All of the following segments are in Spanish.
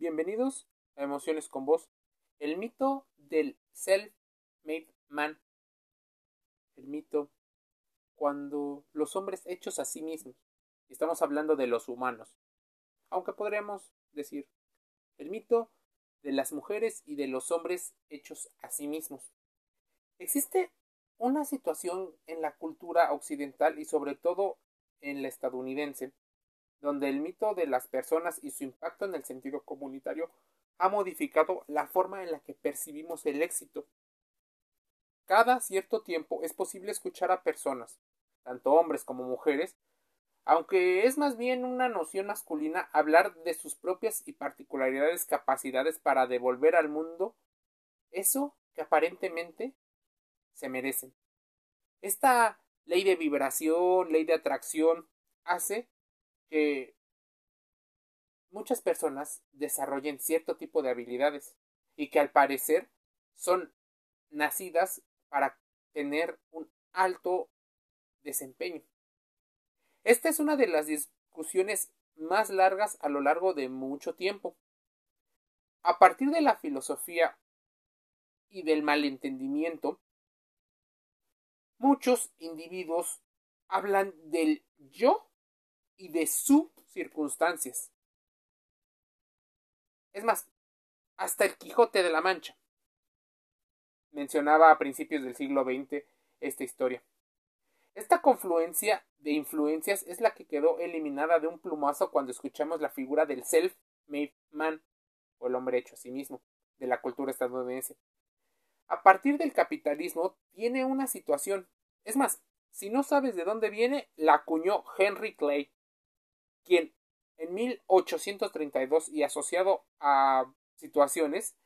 Bienvenidos a Emociones con Vos, el mito del self-made man. El mito cuando los hombres hechos a sí mismos. Estamos hablando de los humanos. Aunque podríamos decir el mito de las mujeres y de los hombres hechos a sí mismos. Existe una situación en la cultura occidental y sobre todo en la estadounidense, donde el mito de las personas y su impacto en el sentido comunitario ha modificado la forma en la que percibimos el éxito. Cada cierto tiempo es posible escuchar a personas, tanto hombres como mujeres, aunque es más bien una noción masculina hablar de sus propias y particularidades capacidades para devolver al mundo eso que aparentemente se merecen. Esta ley de vibración, ley de atracción, hace que muchas personas desarrollen cierto tipo de habilidades y que al parecer son nacidas para tener un alto desempeño. Esta es una de las discusiones más largas a lo largo de mucho tiempo. A partir de la filosofía y del malentendimiento, muchos individuos hablan del yo y de sus circunstancias. Es más, hasta el Quijote de la Mancha mencionaba a principios del siglo XX esta historia. Esta confluencia de influencias es la que quedó eliminada de un plumazo cuando escuchamos la figura del self-made man, o el hombre hecho a sí mismo, de la cultura estadounidense. A partir del capitalismo tiene una situación. Es más, si no sabes de dónde viene, la acuñó Henry Clay, quien en 1832 y asociado a situaciones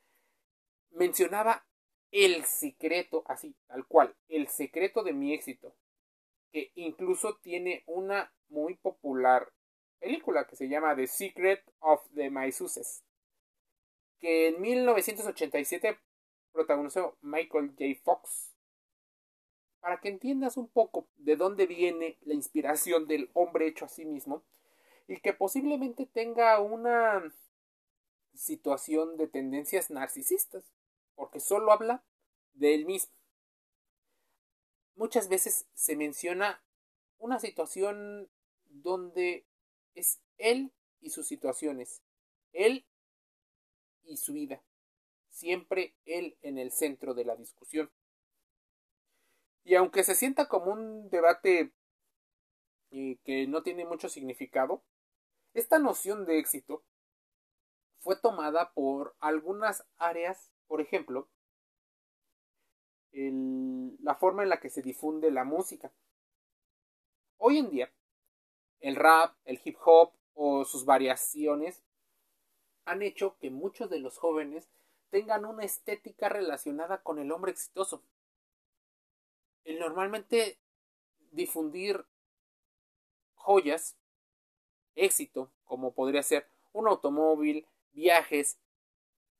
mencionaba el secreto, así, tal cual, el secreto de mi éxito, que incluso tiene una muy popular película que se llama The Secret of the Success, que en 1987 protagonizó Michael J. Fox. Para que entiendas un poco de dónde viene la inspiración del hombre hecho a sí mismo y que posiblemente tenga una situación de tendencias narcisistas, porque solo habla de él mismo muchas veces se menciona una situación donde es él y sus situaciones, él y su vida, siempre él en el centro de la discusión. Y aunque se sienta como un debate eh, que no tiene mucho significado, esta noción de éxito fue tomada por algunas áreas, por ejemplo, la forma en la que se difunde la música. Hoy en día, el rap, el hip hop o sus variaciones han hecho que muchos de los jóvenes tengan una estética relacionada con el hombre exitoso. El normalmente difundir joyas, éxito, como podría ser un automóvil, viajes,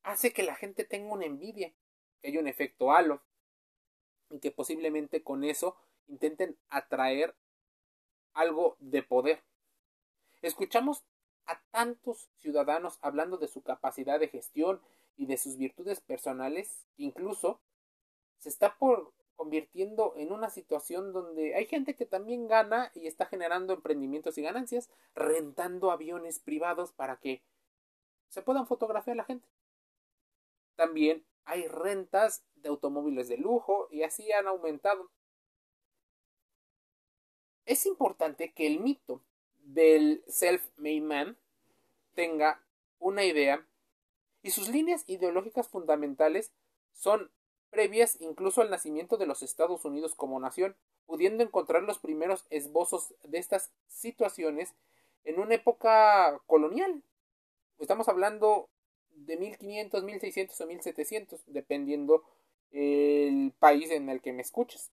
hace que la gente tenga una envidia, que haya un efecto halo y que posiblemente con eso intenten atraer algo de poder. Escuchamos a tantos ciudadanos hablando de su capacidad de gestión y de sus virtudes personales, incluso se está por convirtiendo en una situación donde hay gente que también gana y está generando emprendimientos y ganancias, rentando aviones privados para que se puedan fotografiar a la gente. También hay rentas de automóviles de lujo y así han aumentado. Es importante que el mito del self-made man tenga una idea y sus líneas ideológicas fundamentales son previas incluso al nacimiento de los Estados Unidos como nación, pudiendo encontrar los primeros esbozos de estas situaciones en una época colonial. Estamos hablando de 1500, 1600 o 1700, dependiendo el país en el que me escuches.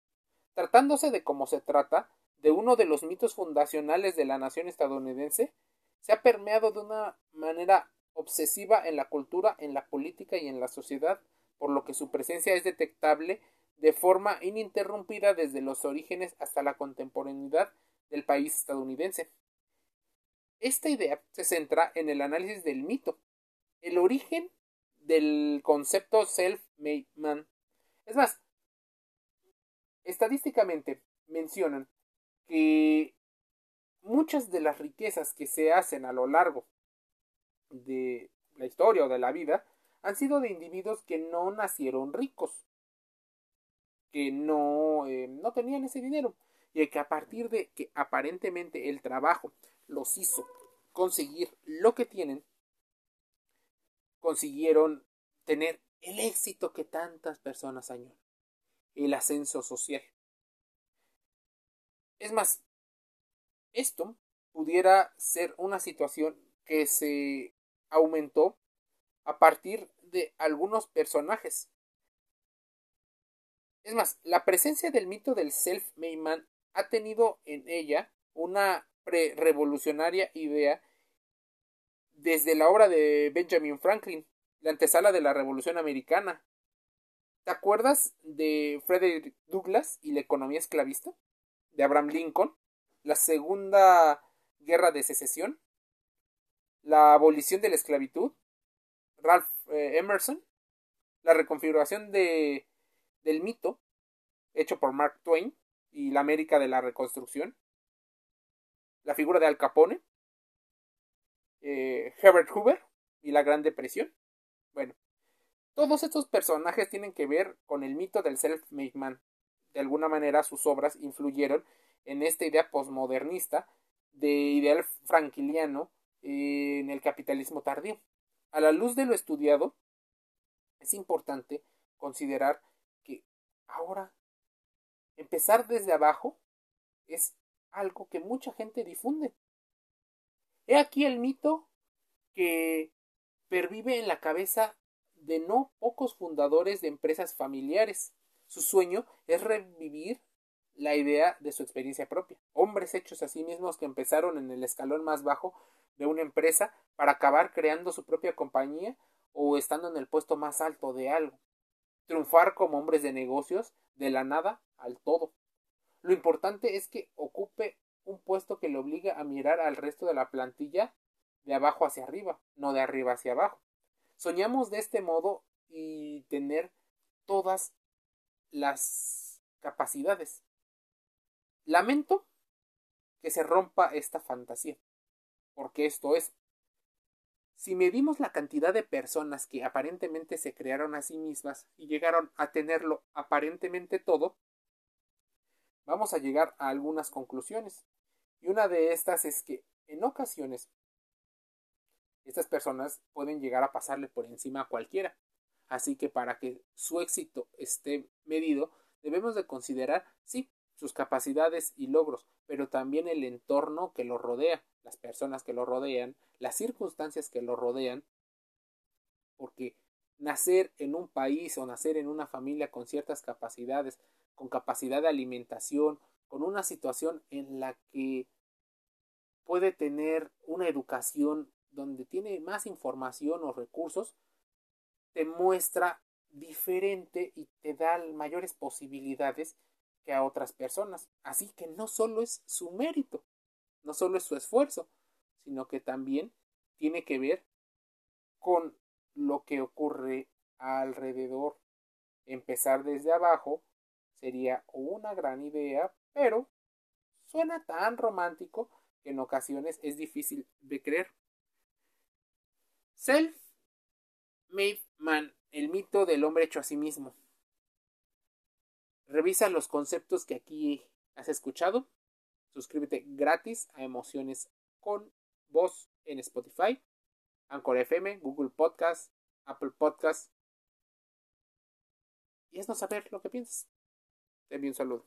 Tratándose de cómo se trata de uno de los mitos fundacionales de la nación estadounidense, se ha permeado de una manera obsesiva en la cultura, en la política y en la sociedad, por lo que su presencia es detectable de forma ininterrumpida desde los orígenes hasta la contemporaneidad del país estadounidense. Esta idea se centra en el análisis del mito, el origen del concepto self-made man. Es más, estadísticamente mencionan que muchas de las riquezas que se hacen a lo largo de la historia o de la vida han sido de individuos que no nacieron ricos, que no, eh, no tenían ese dinero y que a partir de que aparentemente el trabajo los hizo conseguir lo que tienen, consiguieron tener el éxito que tantas personas añoran, el ascenso social. Es más, esto pudiera ser una situación que se aumentó a partir de algunos personajes. Es más, la presencia del mito del self-made man ha tenido en ella una pre-revolucionaria idea desde la obra de Benjamin Franklin, la antesala de la Revolución Americana. ¿Te acuerdas de Frederick Douglass y la economía esclavista? De Abraham Lincoln, la Segunda Guerra de Secesión, la abolición de la esclavitud, Ralph eh, Emerson, la reconfiguración de, del mito hecho por Mark Twain y la América de la Reconstrucción, la figura de Al Capone, eh, Herbert Hoover y la Gran Depresión. Bueno, todos estos personajes tienen que ver con el mito del self-made man. De alguna manera sus obras influyeron en esta idea posmodernista de ideal franquiliano en el capitalismo tardío. A la luz de lo estudiado, es importante considerar que ahora empezar desde abajo es algo que mucha gente difunde. He aquí el mito que pervive en la cabeza de no pocos fundadores de empresas familiares. Su sueño es revivir la idea de su experiencia propia. Hombres hechos a sí mismos que empezaron en el escalón más bajo de una empresa para acabar creando su propia compañía o estando en el puesto más alto de algo. Triunfar como hombres de negocios de la nada al todo. Lo importante es que ocupe un puesto que le obliga a mirar al resto de la plantilla de abajo hacia arriba, no de arriba hacia abajo. Soñamos de este modo y tener todas las capacidades. Lamento que se rompa esta fantasía, porque esto es, si medimos la cantidad de personas que aparentemente se crearon a sí mismas y llegaron a tenerlo aparentemente todo, vamos a llegar a algunas conclusiones. Y una de estas es que en ocasiones estas personas pueden llegar a pasarle por encima a cualquiera. Así que para que su éxito esté medido, debemos de considerar, sí, sus capacidades y logros, pero también el entorno que lo rodea, las personas que lo rodean, las circunstancias que lo rodean, porque nacer en un país o nacer en una familia con ciertas capacidades, con capacidad de alimentación, con una situación en la que puede tener una educación donde tiene más información o recursos, te muestra diferente y te da mayores posibilidades que a otras personas. Así que no solo es su mérito, no solo es su esfuerzo, sino que también tiene que ver con lo que ocurre alrededor. Empezar desde abajo sería una gran idea, pero suena tan romántico que en ocasiones es difícil de creer. Self-made man, el mito del hombre hecho a sí mismo. Revisa los conceptos que aquí has escuchado. Suscríbete gratis a Emociones con Voz en Spotify, Anchor FM, Google Podcast, Apple Podcast. Y haznos saber lo que piensas. Te envío un saludo.